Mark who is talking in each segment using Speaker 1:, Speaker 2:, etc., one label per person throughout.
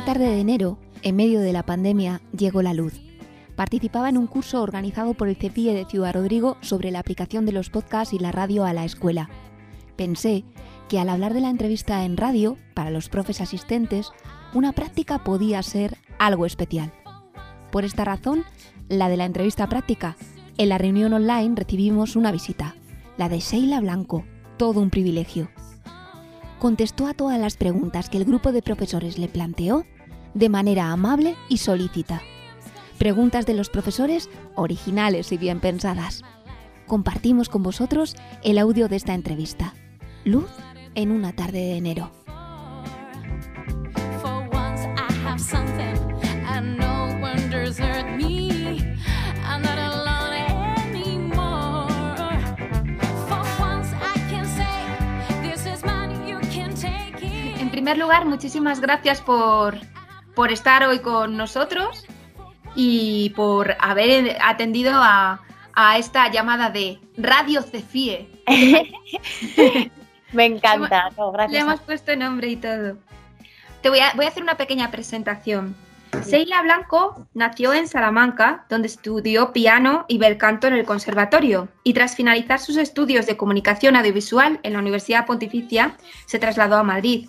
Speaker 1: Una tarde de enero, en medio de la pandemia, llegó la luz. Participaba en un curso organizado por el CEPIE de Ciudad Rodrigo sobre la aplicación de los podcasts y la radio a la escuela. Pensé que al hablar de la entrevista en radio, para los profes asistentes, una práctica podía ser algo especial. Por esta razón, la de la entrevista práctica, en la reunión online recibimos una visita, la de Sheila Blanco, todo un privilegio. Contestó a todas las preguntas que el grupo de profesores le planteó de manera amable y solícita. Preguntas de los profesores originales y bien pensadas. Compartimos con vosotros el audio de esta entrevista. Luz en una tarde de enero.
Speaker 2: En primer lugar, muchísimas gracias por, por estar hoy con nosotros y por haber atendido a, a esta llamada de Radio Cefie.
Speaker 3: Me encanta,
Speaker 2: Le hemos puesto nombre y todo. Te voy a, voy a hacer una pequeña presentación. Seila Blanco nació en Salamanca, donde estudió piano y bel canto en el conservatorio, y tras finalizar sus estudios de comunicación audiovisual en la Universidad Pontificia, se trasladó a Madrid.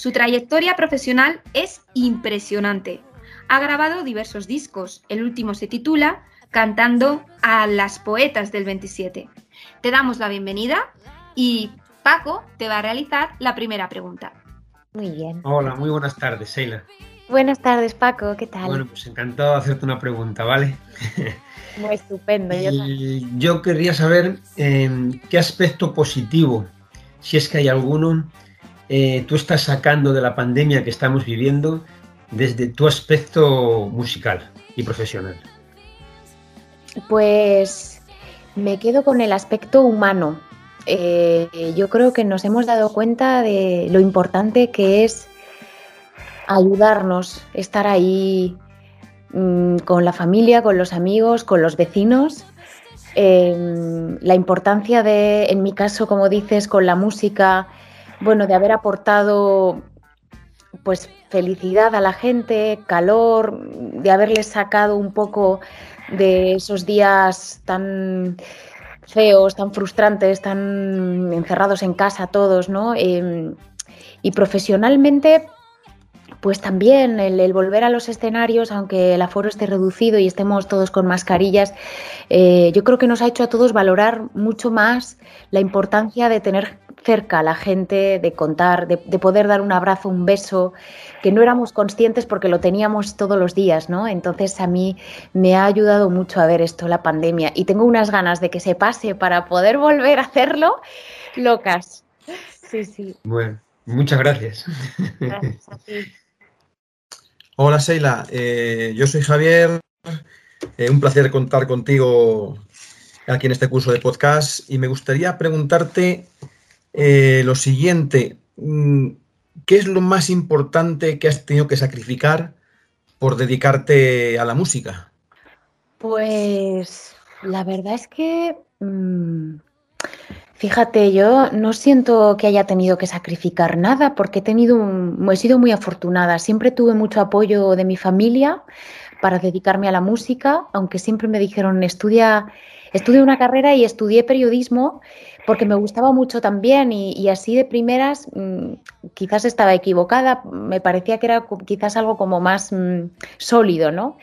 Speaker 2: Su trayectoria profesional es impresionante. Ha grabado diversos discos, el último se titula Cantando a las poetas del 27. Te damos la bienvenida y Paco te va a realizar la primera pregunta.
Speaker 3: Muy bien.
Speaker 4: Hola, muy buenas tardes, Sheila.
Speaker 3: Buenas tardes, Paco, ¿qué tal?
Speaker 4: Bueno, pues encantado de hacerte una pregunta, ¿vale?
Speaker 3: Muy estupendo.
Speaker 4: Yo, querría saber em, qué aspecto positivo, si es que hay alguno, eh, tú estás sacando de la pandemia que estamos viviendo desde tu aspecto musical y profesional.
Speaker 3: Pues me quedo con el aspecto humano. Eh, yo creo que nos hemos dado cuenta de lo importante que es ayudarnos, estar ahí mm, con la familia, con los amigos, con los vecinos. Em, la importancia de, en mi caso, como dices, con la música, bueno, de haber aportado pues felicidad a la gente, calor, de haberles sacado un poco de esos días tan feos, tan frustrantes, tan encerrados en casa todos, ¿no? Em, y profesionalmente, pues también el, volver a los escenarios, aunque el aforo esté reducido y estemos todos con mascarillas, eh, yo creo que nos ha hecho a todos valorar mucho más la importancia de tener cerca a la gente, de contar, de, poder dar un abrazo, un beso, que no éramos conscientes porque lo teníamos todos los días, ¿no? Entonces a mí me ha ayudado mucho a ver esto, la pandemia, y tengo unas ganas de que se pase para poder volver a hacerlo, locas. Sí, sí.
Speaker 4: Bueno, muchas gracias. Gracias a ti.
Speaker 5: Hola Sheila, eh, yo soy Javier, eh, un placer contar contigo aquí en este curso de podcast y me gustaría preguntarte eh, lo siguiente, mm, ¿qué es lo más importante que has tenido que sacrificar por dedicarte a la música?
Speaker 3: Pues la verdad es que, mm, fíjate, yo no siento que haya tenido que sacrificar nada porque he, tenido he sido muy afortunada. Siempre tuve mucho apoyo de mi familia para dedicarme a la música, aunque siempre me dijeron, estudia, estudia una carrera y estudié periodismo porque me gustaba mucho también y, así de primeras mm, quizás estaba equivocada, me parecía que era quizás algo como más mm, sólido, ¿no?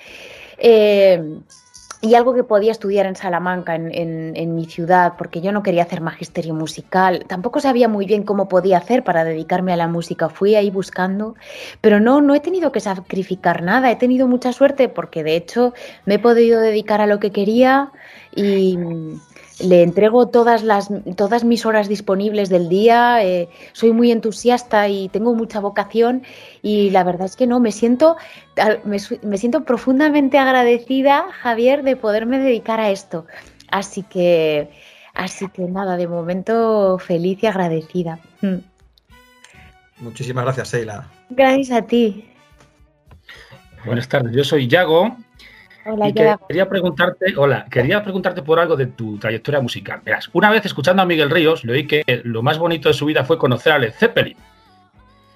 Speaker 3: Eh, y algo que podía estudiar en Salamanca, en, mi ciudad, porque yo no quería hacer magisterio musical. Tampoco sabía muy bien cómo podía hacer para dedicarme a la música. Fui ahí buscando, pero no, no he tenido que sacrificar nada. He tenido mucha suerte porque de hecho me he podido dedicar a lo que quería y, le entrego todas, las, todas mis horas disponibles del día, eh, soy muy entusiasta y tengo mucha vocación y la verdad es que no, me siento, me, siento profundamente agradecida, Javier, de poderme dedicar a esto. Así que, así que nada, de momento feliz y agradecida. Mm.
Speaker 5: Muchísimas gracias, Sheila.
Speaker 3: Gracias a ti.
Speaker 6: Buenas tardes, yo soy Yago Hola, quería preguntarte, hola, quería preguntarte por algo de tu trayectoria musical. Verás, una vez escuchando a Miguel Ríos, le oí que lo más bonito de su vida fue conocer a Led Zeppelin.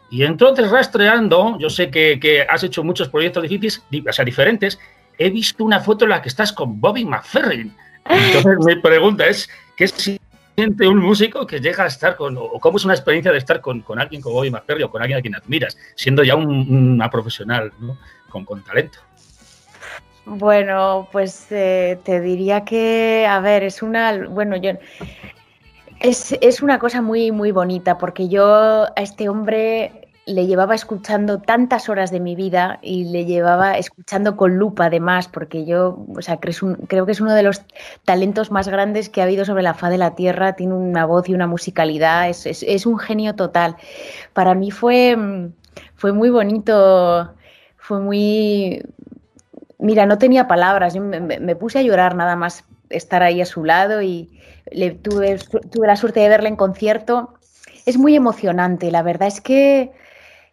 Speaker 6: Y entonces rastreando, yo sé que, has hecho muchos proyectos difíciles, o sea, diferentes, he visto una foto en la que estás con Bobby McFerrin. Entonces mi pregunta es, ¿qué siente un músico que llega a estar con, o cómo es una experiencia de estar con, alguien como Bobby McFerrin o con alguien a quien admiras, siendo ya una profesional con, con talento?
Speaker 3: Bueno, pues eh, te diría que, a ver, es una, bueno, yo, es, es, una cosa muy, muy bonita porque yo a este hombre le llevaba escuchando tantas horas de mi vida y le llevaba escuchando con lupa además, porque yo, o sea, creo, que es uno de los talentos más grandes que ha habido sobre la faz de la Tierra, tiene una voz y una musicalidad, es, un genio total. Para mí fue, fue muy bonito, fue muy... Mira, no tenía palabras, yo me, puse a llorar nada más estar ahí a su lado y tuve la suerte de verle en concierto. Es muy emocionante, la verdad es que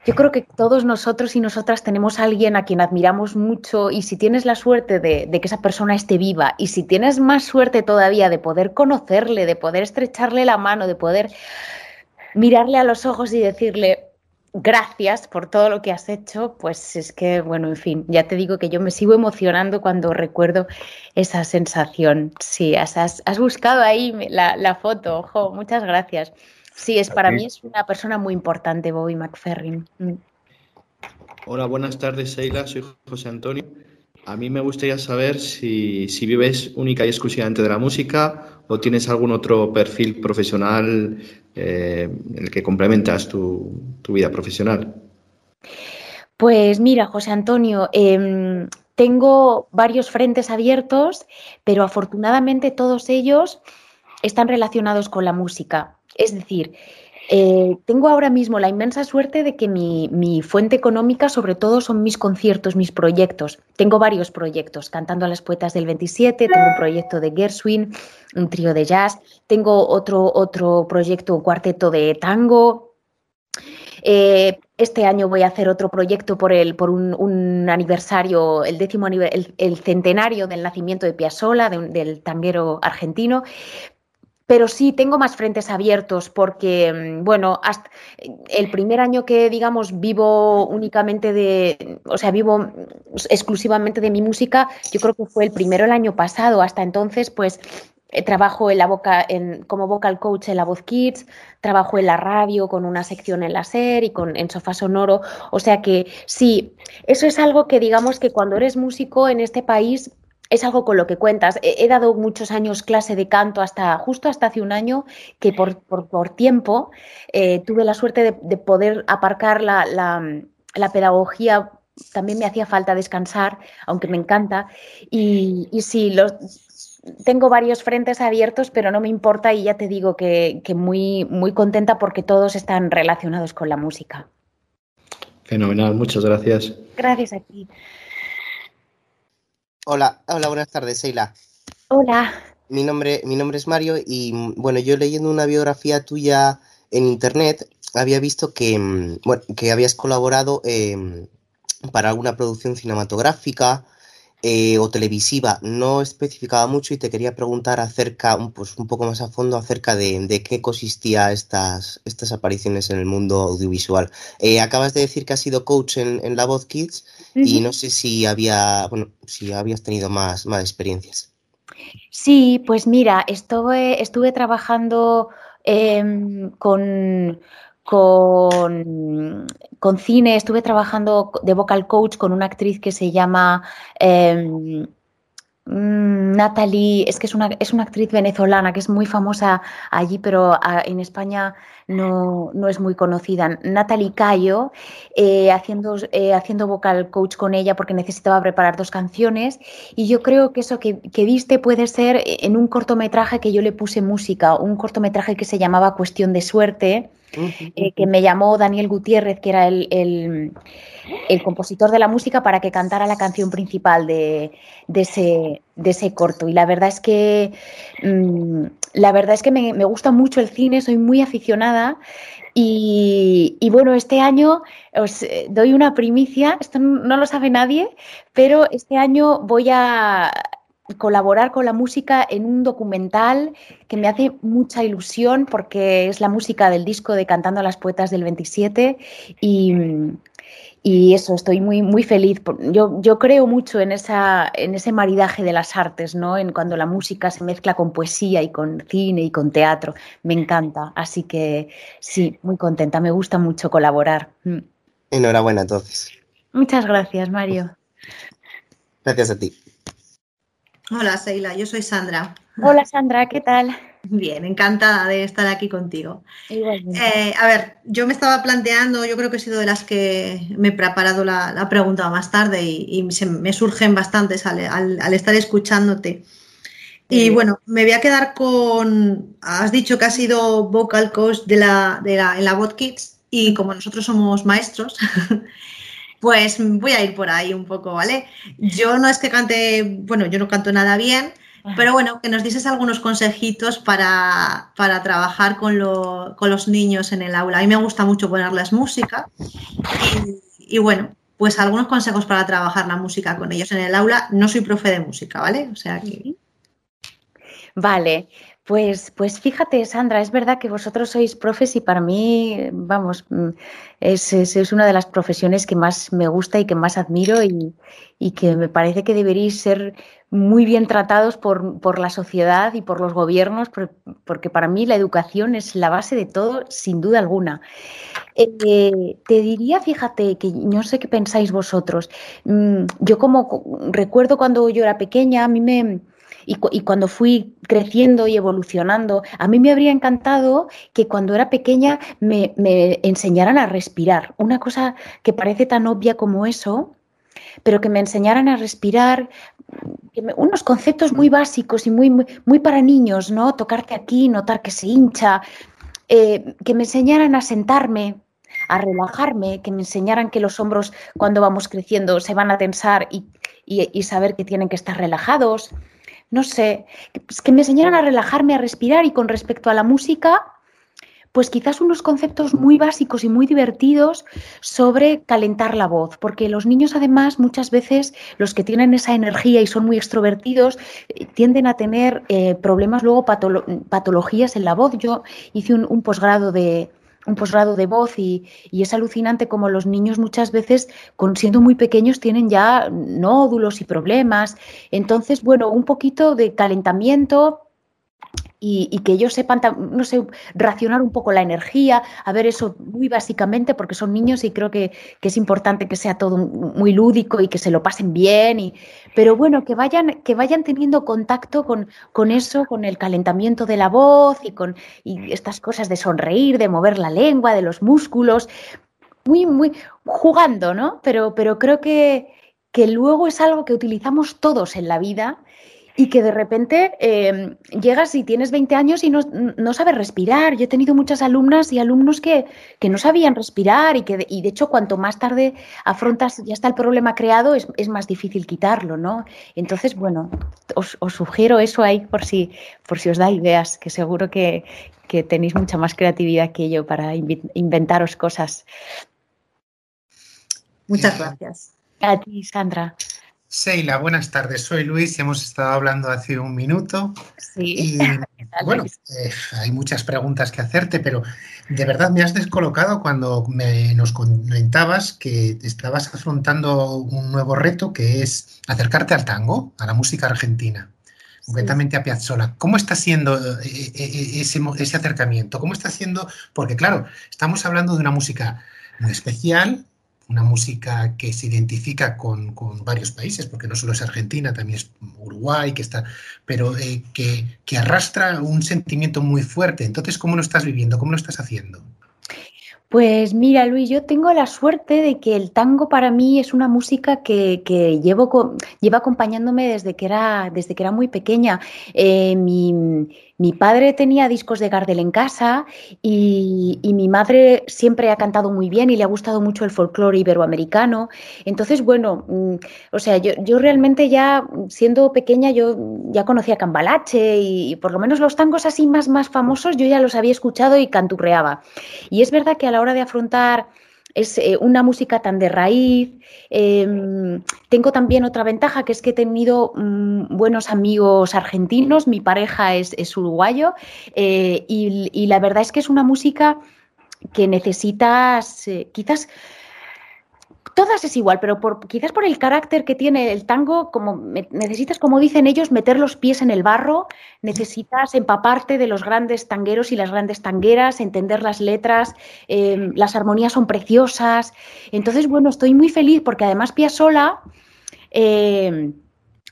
Speaker 3: yo creo que todos nosotros y nosotras tenemos a alguien a quien admiramos mucho y si tienes la suerte de, que esa persona esté viva y si tienes más suerte todavía de poder conocerle, de poder estrecharle la mano, de poder mirarle a los ojos y decirle gracias por todo lo que has hecho, pues es que, bueno, en fin, ya te digo que yo me sigo emocionando cuando recuerdo esa sensación. Sí, has, buscado ahí la, la foto, ojo, muchas gracias. Sí, es para mí es una persona muy importante, Bobby McFerrin. Mm.
Speaker 7: Hola, buenas tardes, Sheila. Soy José Antonio. A mí me gustaría saber si, vives única y exclusivamente de la música o tienes algún otro perfil profesional eh, en el que complementas tu, vida profesional.
Speaker 3: Pues mira, José Antonio, em, tengo varios frentes abiertos, pero afortunadamente todos ellos están relacionados con la música. Es decir, eh, tengo ahora mismo la inmensa suerte de que mi, fuente económica sobre todo son mis conciertos, mis proyectos. Tengo varios proyectos, cantando a las poetas del 27, tengo un proyecto de Gershwin, un trío de jazz, tengo otro, otro proyecto, un cuarteto de tango. Eh, este año voy a hacer otro proyecto por, el, por un, aniversario, el décimo el, centenario del nacimiento de Piazzolla, del tanguero argentino pero sí tengo más frentes abiertos porque, mm, bueno, el primer año que, digamos, vivo únicamente de, o sea, vivo exclusivamente de mi música, yo creo que fue el primero el año pasado. Hasta entonces, pues, eh, trabajo en la boca, en, como vocal coach en la Voz Kids, trabajo en la radio con una sección en la SER y con, en Sofá Sonoro. O sea que sí, eso es algo que digamos que cuando eres músico en este país es algo con lo que cuentas. He, dado muchos años clase de canto hasta justo hasta hace un año que por, por, tiempo eh, tuve la suerte de, poder aparcar la, la, pedagogía. También me hacía falta descansar, aunque me encanta. Y, y sí, los, tengo varios frentes abiertos, pero no me importa y ya te digo que, que muy, muy contenta porque todos están relacionados con la música.
Speaker 7: Fenomenal, muchas gracias.
Speaker 3: Gracias a ti.
Speaker 8: Hola, hola, buenas tardes, Seila.
Speaker 3: Hola.
Speaker 8: Mi nombre, mi nombre es Mario y bueno, yo leyendo una biografía tuya en internet había visto que, mm, bueno, que habías colaborado em, para alguna producción cinematográfica eh, o televisiva. No especificaba mucho y te quería preguntar acerca, pues un poco más a fondo, acerca de, qué consistía estas, estas apariciones en el mundo audiovisual. Eh, acabas de decir que has sido coach en, La Voz Kids y no sé si había, bueno, si habías tenido más, más experiencias.
Speaker 3: Sí, pues mira, estuve, estuve trabajando em, con con, con, cine, estuve trabajando de vocal coach con una actriz que se llama em, Natalie, es que es una, es una, actriz venezolana que es muy famosa allí, pero ah, en España no, no, es muy conocida. Natalie Cayo, eh, haciendo, eh, haciendo vocal coach con ella porque necesitaba preparar dos canciones y yo creo que eso que, que viste puede ser en un cortometraje que yo le puse música, un cortometraje que se llamaba Cuestión de Suerte eh, que me llamó Daniel Gutiérrez, que era el, compositor de la música, para que cantara la canción principal de, ese, de ese, corto. Y la verdad es que, mm, la verdad es que me, gusta mucho el cine, soy muy aficionada. Y, bueno, este año os eh, doy una primicia, esto no lo sabe nadie, pero este año voy a, colaborar con la música en un documental que me hace mucha ilusión porque es la música del disco de Cantando a las Poetas del 27 y, y eso, estoy muy, muy feliz. Yo, yo creo mucho en, esa, en ese maridaje de las artes, ¿no? En cuando la música se mezcla con poesía y con cine y con teatro. Me encanta. Así que sí, muy contenta. Me gusta mucho colaborar. Mm.
Speaker 8: Enhorabuena, entonces.
Speaker 3: Muchas gracias, Mario.
Speaker 8: Gracias a ti.
Speaker 9: Hola, Seila, yo soy Sandra.
Speaker 3: Hola, Sandra, ¿qué tal?
Speaker 9: Bien, encantada de estar aquí contigo. Eh, a ver, yo me estaba planteando, yo creo que he sido de las que me he preparado la, pregunta más tarde y, me surgen bastantes al, estar escuchándote. Y bueno, me voy a quedar con, has dicho que has sido vocal coach de la, de la, en la Bot Kids y como nosotros somos maestros, pues voy a ir por ahí un poco, ¿vale? Yo no es que cante, bueno, yo no canto nada bien, pero bueno, que nos dices algunos consejitos para, trabajar con, los niños en el aula. A mí me gusta mucho ponerles música y, bueno, pues algunos consejos para trabajar la música con ellos en el aula. No soy profe de música, ¿vale? O sea que...
Speaker 3: Vale, pues, pues fíjate, Sandra, es verdad que vosotros sois profes y para mí, vamos, mm, es, es, una de las profesiones que más me gusta y que más admiro y, y que me parece que deberéis ser muy bien tratados por, por, la sociedad y por los gobiernos, porque para mí la educación es la base de todo, sin duda alguna. Eh, te diría, fíjate, que no sé qué pensáis vosotros. Mm, yo como recuerdo cuando yo era pequeña, a mí me y, cuando fui creciendo y evolucionando, a mí me habría encantado que cuando era pequeña me, enseñaran a respirar. Una cosa que parece tan obvia como eso, pero que me enseñaran a respirar unos conceptos muy básicos y muy, muy, para niños, ¿no? Tocarte aquí, notar que se hincha, eh, que me enseñaran a sentarme, a relajarme, que me enseñaran que los hombros cuando vamos creciendo se van a tensar y, y saber que tienen que estar relajados, no sé, que me enseñaran a relajarme, a respirar y con respecto a la música, pues quizás unos conceptos muy básicos y muy divertidos sobre calentar la voz, porque los niños además muchas veces los que tienen esa energía y son muy extrovertidos eh, tienden a tener eh, problemas luego patologías en la voz. Yo hice un posgrado de, un posgrado de voz y, es alucinante como los niños muchas veces, con, siendo muy pequeños, tienen ya nódulos y problemas. Entonces, bueno, un poquito de calentamiento, y, que ellos sepan, no sé, racionar un poco la energía, a ver eso muy básicamente, porque son niños y creo que, es importante que sea todo muy lúdico y que se lo pasen bien, y, pero bueno, que vayan, que vayan teniendo contacto con, con eso, con el calentamiento de la voz y con y estas cosas de sonreír, de mover la lengua, de los músculos, muy, muy jugando, ¿no? Pero, pero creo que, que luego es algo que utilizamos todos en la vida y que de repente em, llegas y tienes 20 años y no, sabes respirar. Yo he tenido muchas alumnas y alumnos que, no sabían respirar y que de, y de hecho cuanto más tarde afrontas, ya está el problema creado, es, más difícil quitarlo, ¿no? Entonces, bueno, os, sugiero eso ahí por si, por si os da ideas, que seguro que, que tenéis mucha más creatividad que yo para inventaros cosas.
Speaker 9: Muchas gracias.
Speaker 3: A ti, Sandra.
Speaker 10: Seila, buenas tardes. Soy Luis y hemos estado hablando hace un minuto.
Speaker 3: Sí.
Speaker 10: Y bueno, eh, hay muchas preguntas que hacerte, pero de verdad me has descolocado cuando me, nos comentabas que estabas afrontando un nuevo reto que es acercarte al tango, a la música argentina, concretamente a Piazzolla. ¿Cómo está siendo eh, eh, ese, ese acercamiento? ¿Cómo está siendo? Porque claro, estamos hablando de una música muy especial, una música que se identifica con, varios países, porque no solo es Argentina, también es Uruguay, que está, pero eh, que, que, arrastra un sentimiento muy fuerte. Entonces, ¿cómo lo estás viviendo? ¿Cómo lo estás haciendo?
Speaker 3: Pues mira, Luis, yo tengo la suerte de que el tango para mí es una música que, llevo, lleva acompañándome desde que era, desde que era muy pequeña. Eh, mi padre tenía discos de Gardel en casa y, mi madre siempre ha cantado muy bien y le ha gustado mucho el folclore iberoamericano. Entonces, bueno, mm, o sea, yo, realmente ya siendo pequeña yo ya conocía Cambalache y, por lo menos los tangos así más, más famosos yo ya los había escuchado y canturreaba. Y es verdad que a la hora de afrontar es eh, una música tan de raíz. Em, tengo también otra ventaja que es que he tenido mm, buenos amigos argentinos, mi pareja es, uruguayo eh, y, la verdad es que es una música que necesitas, eh, quizás todas es igual, pero quizás por el carácter que tiene el tango, como necesitas, como dicen ellos, meter los pies en el barro, necesitas empaparte de los grandes tangueros y las grandes tangueras, entender las letras, em, las armonías son preciosas. Entonces, bueno, estoy muy feliz porque además Piazzolla... Eh,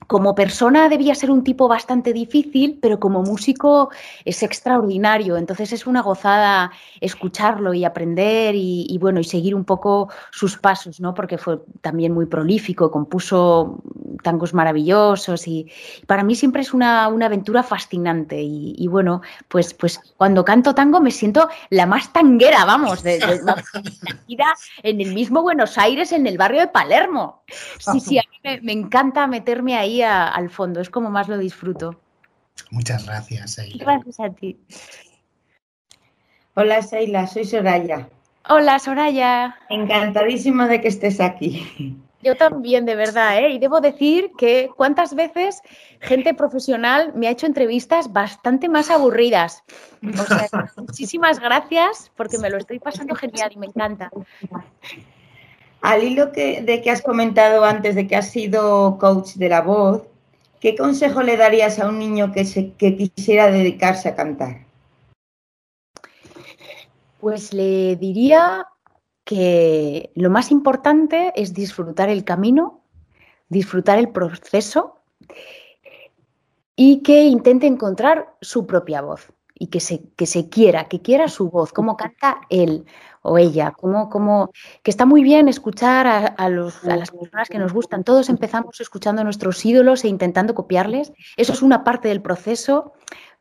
Speaker 3: como persona debía ser un tipo bastante difícil, pero como músico es extraordinario. Entonces es una gozada escucharlo y aprender y, bueno, y seguir un poco sus pasos, ¿no? Porque fue también muy prolífico, compuso tangos maravillosos y, para mí siempre es una, aventura fascinante. Y, bueno, pues, pues cuando canto tango me siento la más tanguera, vamos, de, en el mismo Buenos Aires, en el barrio de Palermo. Sí, sí, a mí me encanta meterme ahí al fondo, es como más lo disfruto.
Speaker 10: Muchas gracias, Seila.
Speaker 3: Gracias a ti.
Speaker 11: Hola, Seila, soy Soraya.
Speaker 3: Hola, Soraya.
Speaker 11: Encantadísimo de que estés aquí.
Speaker 3: Yo también, de verdad, ¿eh? Y debo decir que cuántas veces gente profesional me ha hecho entrevistas bastante más aburridas. O sea, muchísimas gracias porque me lo estoy pasando genial y me encanta.
Speaker 11: Al hilo de que has comentado antes de que has sido coach de la voz, ¿qué consejo le darías a un niño que, quisiera dedicarse a cantar?
Speaker 3: Pues le diría que lo más importante es disfrutar el camino, disfrutar el proceso y que intente encontrar su propia voz y que se, que se quiera, que quiera su voz, cómo canta él o ella, cómo, cómo, que está muy bien escuchar a, los, a, las personas que nos gustan. Todos empezamos escuchando a nuestros ídolos e intentando copiarles. Eso es una parte del proceso,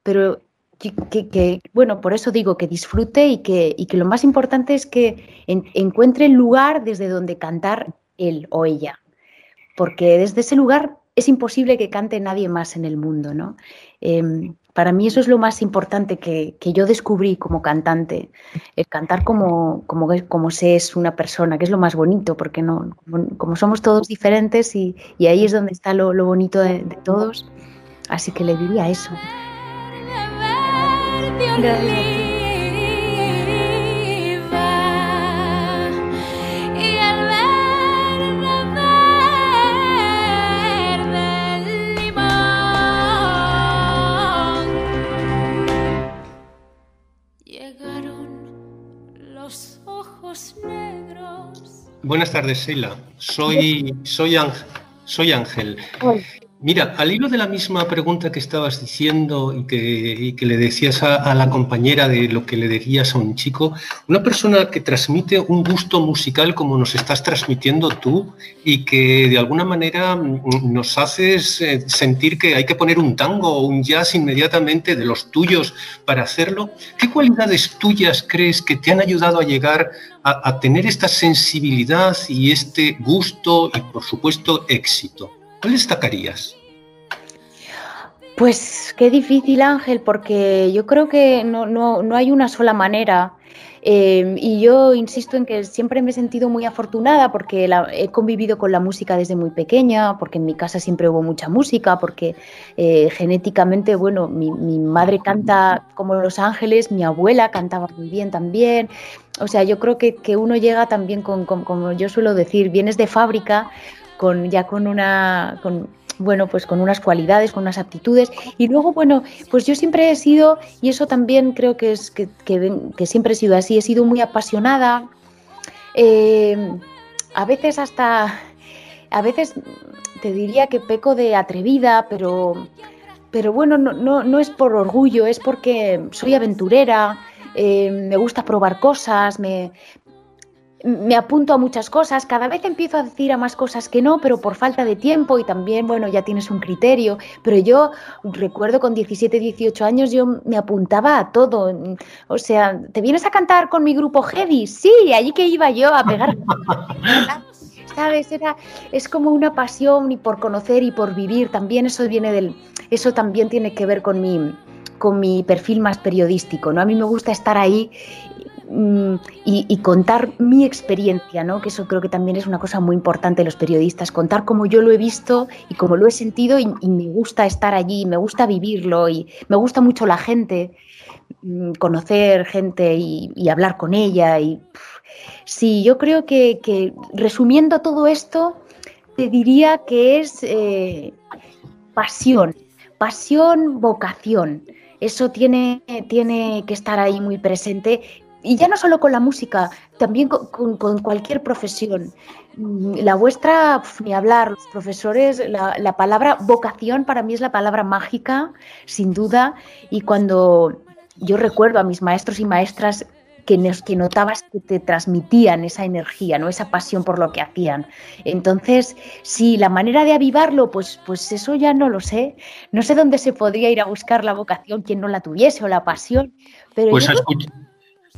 Speaker 3: pero que, bueno, por eso digo que disfrute y que, y que lo más importante es que encuentre el lugar desde donde cantar él o ella, porque desde ese lugar es imposible que cante nadie más en el mundo, ¿no? Em, para mí eso es lo más importante que, yo descubrí como cantante, el cantar como, como, como se es una persona, que es lo más bonito, porque no, como, somos todos diferentes y, ahí es donde está lo, bonito de, de, todos, así que le diría eso.
Speaker 12: Buenas tardes, Sheila. Soy, soy, soy Ángel. Mira, al hilo de la misma pregunta que estabas diciendo y que, le decías a, la compañera de lo que le dirías a un chico, una persona que transmite un gusto musical como nos estás transmitiendo tú y que de alguna manera mm, nos haces eh, sentir que hay que poner un tango o un jazz inmediatamente de los tuyos para hacerlo, ¿qué cualidades tuyas crees que te han ayudado a llegar a, a tener esta sensibilidad y este gusto y por supuesto éxito? ¿Cuál destacarías?
Speaker 3: Pues qué difícil, Ángel, porque yo creo que no, hay una sola manera. Em, y yo insisto en que siempre me he sentido muy afortunada porque he convivido con la música desde muy pequeña, porque en mi casa siempre hubo mucha música, porque eh, genéticamente, bueno, mi, madre canta como Los Ángeles, mi abuela cantaba muy bien también. O sea, yo creo que, uno llega también con, como yo suelo decir, vienes de fábrica con ya con una con, bueno, pues con unas cualidades, con unas aptitudes. Y luego, bueno, pues yo siempre he sido, y eso también creo que es que, siempre he sido así, he sido muy apasionada. Eh, a veces hasta, a veces te diría que peco de atrevida, pero, pero bueno, no, no, no es por orgullo, es porque soy aventurera, eh, me gusta probar cosas, me, me apunto a muchas cosas, cada vez empiezo a decir a más cosas que no, pero por falta de tiempo y también, bueno, ya tienes un criterio, pero yo recuerdo con 17, 18 años yo me apuntaba a todo, o sea, ¿te vienes a cantar con mi grupo Heavy? Sí, allí que iba yo a pegar. ¿Sabes? Era, es como una pasión y por conocer y por vivir, también eso viene del, eso también tiene que ver con mi, con mi perfil más periodístico, ¿no? A mí me gusta estar ahí mm, y, contar mi experiencia, ¿no? que eso creo que también es una cosa muy importante de los periodistas, contar cómo yo lo he visto y cómo lo he sentido y, me gusta estar allí, me gusta vivirlo y me gusta mucho la gente, mm, conocer gente y, hablar con ella. Y, sí, yo creo que, resumiendo todo esto, te diría que es eh, pasión, pasión, vocación. Eso tiene, tiene que estar ahí muy presente y ya no solo con la música, también con, cualquier profesión. La vuestra, ni hablar, los profesores, la, palabra vocación para mí es la palabra mágica, sin duda, y cuando yo recuerdo a mis maestros y maestras que, que notabas que te transmitían esa energía, ¿no? esa pasión por lo que hacían. Entonces, si la manera de avivarlo, pues, pues eso ya no lo sé. No sé dónde se podría ir a buscar la vocación quien no la tuviese o la pasión. Pero
Speaker 12: pues,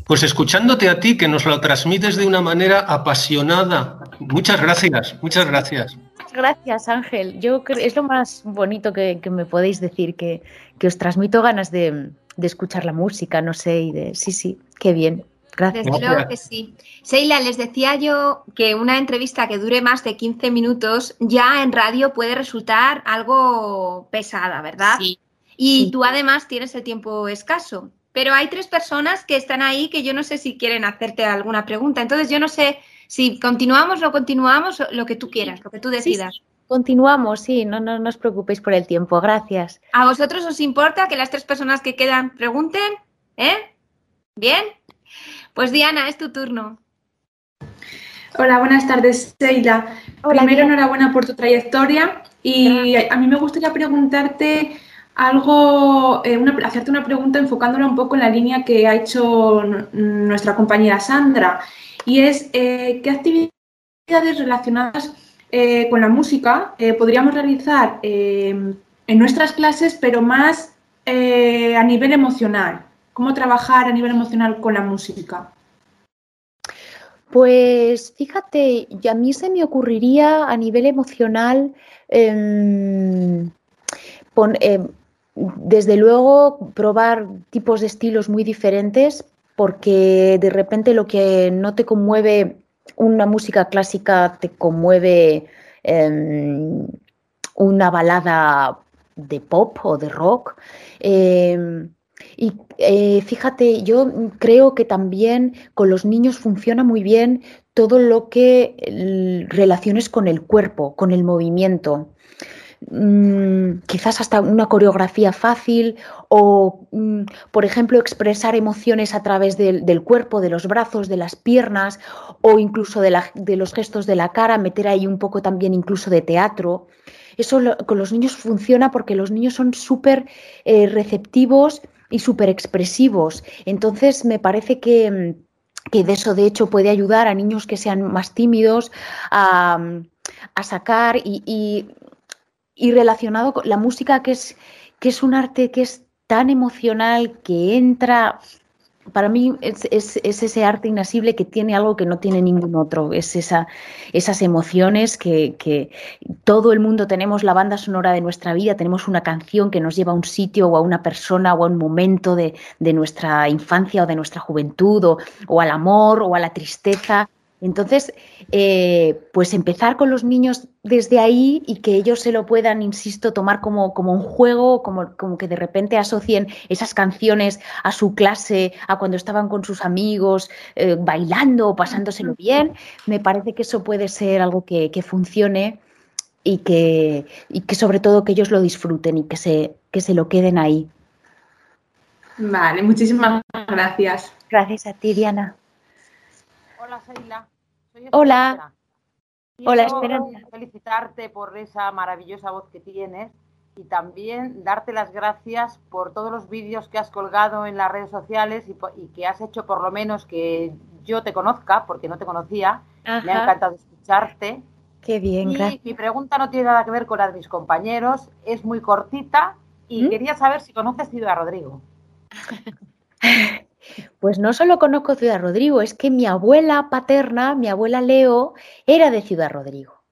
Speaker 12: pues escuchándote a ti, que nos lo transmites de una manera apasionada. Muchas gracias, muchas gracias.
Speaker 3: Gracias, Ángel. Yo creo es lo más bonito que, me podéis decir, que, que os transmito ganas de, de escuchar la música, no sé, y de sí, sí, qué bien. Gracias.
Speaker 2: Desde luego que sí. Seila, les decía yo que una entrevista que dure más de 15 minutos ya en radio puede resultar algo pesada, ¿verdad? Sí. Y tú además tienes el tiempo escaso. Pero hay tres personas que están ahí que yo no sé si quieren hacerte alguna pregunta. Entonces yo no sé si continuamos o no continuamos, lo que tú quieras, lo que tú decidas.
Speaker 3: Continuamos, sí, no, no, no os preocupéis por el tiempo, gracias.
Speaker 2: ¿A vosotros os importa que las tres personas que quedan pregunten? ¿Eh? ¿Bien? Pues Diana, es tu turno.
Speaker 13: Hola, buenas tardes, Seila. Primero, enhorabuena por tu trayectoria y a mí me gustaría preguntarte algo, eh, hacerte una pregunta enfocándola un poco en la línea que ha hecho nuestra compañera Sandra y es eh, qué actividades relacionadas eh, con la música podríamos realizar en nuestras clases, pero más a nivel emocional. ¿Cómo trabajar a nivel emocional con la música?
Speaker 3: Pues fíjate, a mí se me ocurriría a nivel emocional, em, em, desde luego, probar tipos de estilos muy diferentes, porque de repente lo que no te conmueve una música clásica te conmueve em, una balada de pop o de rock. Em, y eh, fíjate, yo creo que también con los niños funciona muy bien todo lo que relaciones con el cuerpo, con el movimiento. Mm, quizás hasta una coreografía fácil o, mm, por ejemplo, expresar emociones a través del, cuerpo, de los brazos, de las piernas o incluso de, los gestos de la cara, meter ahí un poco también incluso de teatro. Eso con los niños funciona porque los niños son súper eh, receptivos y súper expresivos. Entonces, me parece que mm, que de eso de hecho puede ayudar a niños que sean más tímidos a, sacar y, y relacionado con la música que es, que es un arte que es tan emocional, que entra, para mí es, ese arte inasible que tiene algo que no tiene ningún otro, es esa, esas emociones que, todo el mundo tenemos la banda sonora de nuestra vida, tenemos una canción que nos lleva a un sitio o a una persona o a un momento de, nuestra infancia o de nuestra juventud o al amor o a la tristeza entonces, eh, pues empezar con los niños desde ahí y que ellos se lo puedan, insisto, tomar como, como un juego, como, como, que de repente asocien esas canciones a su clase, a cuando estaban con sus amigos, eh, bailando o pasándoselo bien, me parece que eso puede ser algo que, funcione y que, y que sobre todo que ellos lo disfruten y que se, que se lo queden ahí.
Speaker 13: Vale, muchísimas gracias.
Speaker 3: Gracias a ti, Diana.
Speaker 14: Hola, Seila.
Speaker 3: Hola.
Speaker 14: Hola, Esperanza. Felicitarte por esa maravillosa voz que tienes y también darte las gracias por todos los vídeos que has colgado en las redes sociales y, que has hecho por lo menos que yo te conozca, porque no te conocía. Me ha encantado escucharte.
Speaker 3: Qué bien,
Speaker 14: y Mi pregunta no tiene nada que ver con la de mis compañeros, es muy cortita y ¿Mm? quería saber si conoces Ciudad Rodrigo.
Speaker 3: Pues no solo conozco Ciudad Rodrigo, es que mi abuela paterna, mi abuela Leo, era de Ciudad Rodrigo.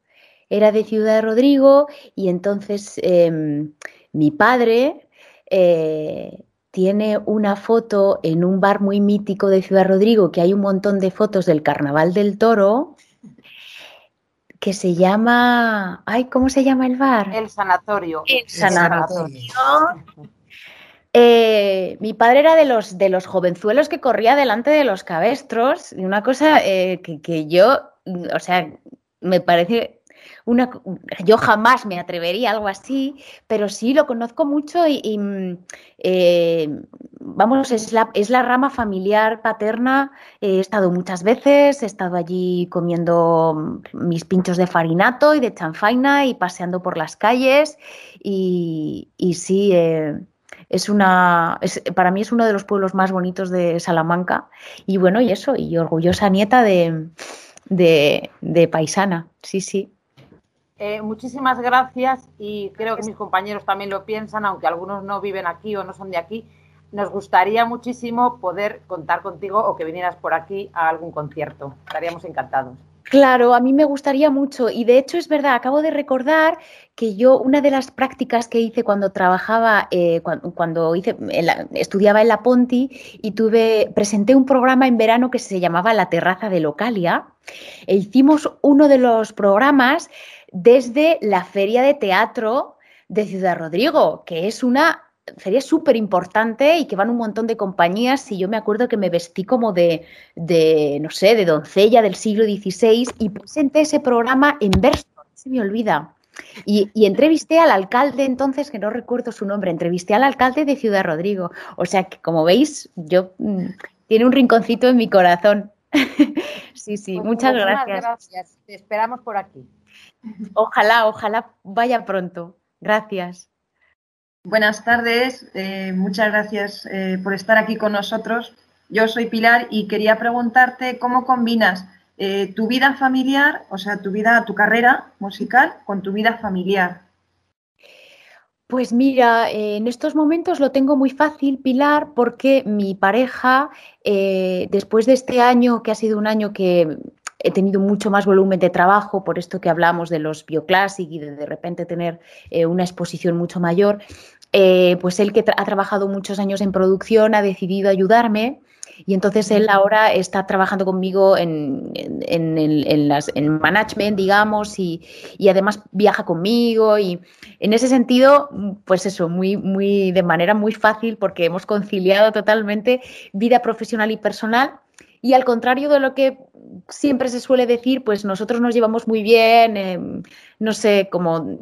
Speaker 3: Era de Ciudad Rodrigo y entonces em, mi padre eh, tiene una foto en un bar muy mítico de Ciudad Rodrigo, que hay un montón de fotos del Carnaval del Toro, que se llama, ay, ¿cómo se llama el bar?
Speaker 14: El sanatorio.
Speaker 3: El sanatorio. Eh, mi padre era de los, de los jovenzuelos que corría delante de los cabestros, y una cosa eh, que, que yo, o sea, me parece una, yo jamás me atrevería a algo así, pero sí lo conozco mucho y, mm, eh, vamos, es la, es la, rama familiar paterna. He estado muchas veces, he estado allí comiendo mis pinchos de farinato y de chanfaina y paseando por las calles y, y sí. Es una, para mí es uno de los pueblos más bonitos de Salamanca y bueno, y eso, y orgullosa nieta de, de, de paisana, sí, sí.
Speaker 14: Eh, muchísimas gracias y creo que mis compañeros también lo piensan, aunque algunos no viven aquí o no son de aquí. Nos gustaría muchísimo poder contar contigo o que vinieras por aquí a algún concierto. Estaríamos encantados.
Speaker 3: Claro, a mí me gustaría mucho y de hecho es verdad, acabo de recordar que yo una de las prácticas que hice cuando trabajaba, eh, cuando, hice, estudiaba en la Ponti y tuve, presenté un programa en verano que se llamaba La Terraza de Localia e hicimos uno de los programas desde la Feria de Teatro de Ciudad Rodrigo, que es una feria súper importante y que van un montón de compañías. Y yo me acuerdo que me vestí como de, de, no sé, de doncella del siglo XVI y presenté ese programa en verso, se me olvida. Y, y, entrevisté al alcalde entonces, que no recuerdo su nombre, entrevisté al alcalde de Ciudad Rodrigo. O sea que, como veis, yo mm, tiene un rinconcito en mi corazón. sí, sí,
Speaker 14: pues
Speaker 3: muchas gracias.
Speaker 14: gracias. Te esperamos por aquí.
Speaker 3: Ojalá, ojalá vaya pronto. Gracias.
Speaker 15: Buenas tardes, eh, muchas gracias eh, por estar aquí con nosotros. Yo soy Pilar y quería preguntarte cómo combinas eh, tu vida familiar, o sea, tu vida, tu carrera musical, con tu vida familiar.
Speaker 3: Pues mira, en estos momentos lo tengo muy fácil, Pilar, porque mi pareja, después de este año, que ha sido un año que he tenido mucho más volumen de trabajo, por esto que hablamos de los bioclassic y de de repente tener una exposición mucho mayor, eh, pues él que ha trabajado muchos años en producción ha decidido ayudarme. Y entonces él ahora está trabajando conmigo en, en, las, en management, digamos, y, y, además viaja conmigo. Y en ese sentido, pues eso, muy, muy, de manera muy fácil, porque hemos conciliado totalmente vida profesional y personal. Y al contrario de lo que siempre se suele decir, pues nosotros nos llevamos muy bien, em, no sé, como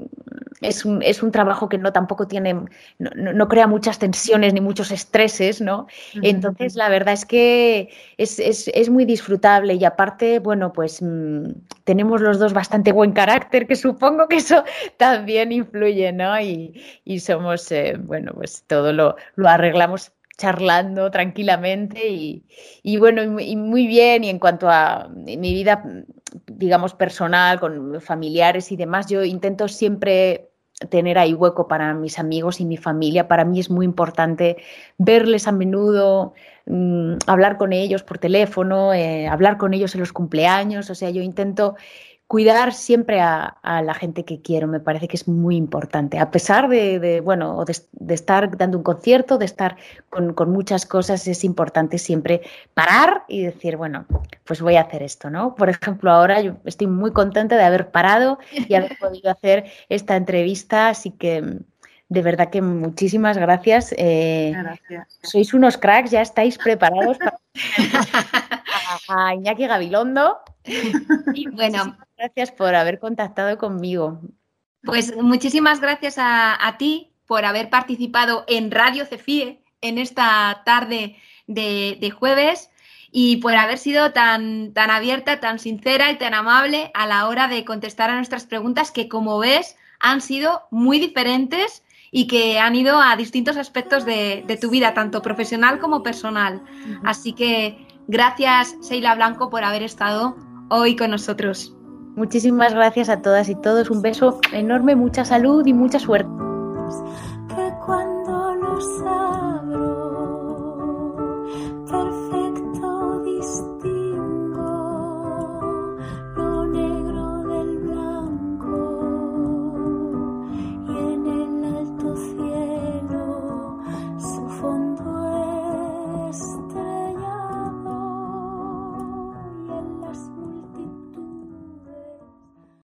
Speaker 3: es un, es un, trabajo que no tampoco tiene, no, no, crea muchas tensiones ni muchos estreses, ¿no? Entonces, la verdad es que es, es, es muy disfrutable y aparte, bueno, pues mmm, tenemos los dos bastante buen carácter, que supongo que eso también influye, ¿no? Y, y somos, eh, bueno, pues todo lo, lo arreglamos charlando tranquilamente y, y bueno, y muy bien. Y en cuanto a mi vida, digamos, personal, con familiares y demás, yo intento siempre tener ahí hueco para mis amigos y mi familia. Para mí es muy importante verles a menudo, mmm, hablar con ellos por teléfono, eh, hablar con ellos en los cumpleaños. O sea, yo intento cuidar siempre a, a, la gente que quiero, me parece que es muy importante. A pesar de, de bueno, de, de, estar dando un concierto, de estar con, con, muchas cosas, es importante siempre parar y decir, bueno, pues voy a hacer esto, ¿no? Por ejemplo, ahora yo estoy muy contenta de haber parado y haber podido hacer esta entrevista, así que de verdad que muchísimas gracias. Eh, gracias. Sois unos cracks, ya estáis preparados para a Iñaki Gabilondo.
Speaker 2: Y bueno,
Speaker 3: gracias por haber contactado conmigo.
Speaker 2: Pues muchísimas gracias a, a, ti por haber participado en Radio Cefie en esta tarde de, de, jueves y por haber sido tan, tan abierta, tan sincera y tan amable a la hora de contestar a nuestras preguntas que, como ves, han sido muy diferentes y que han ido a distintos aspectos de, de tu vida, tanto profesional como personal. Así que gracias, Sheila Blanco, por haber estado hoy con nosotros.
Speaker 3: Muchísimas gracias a todas y todos. Un beso enorme, mucha salud y mucha suerte.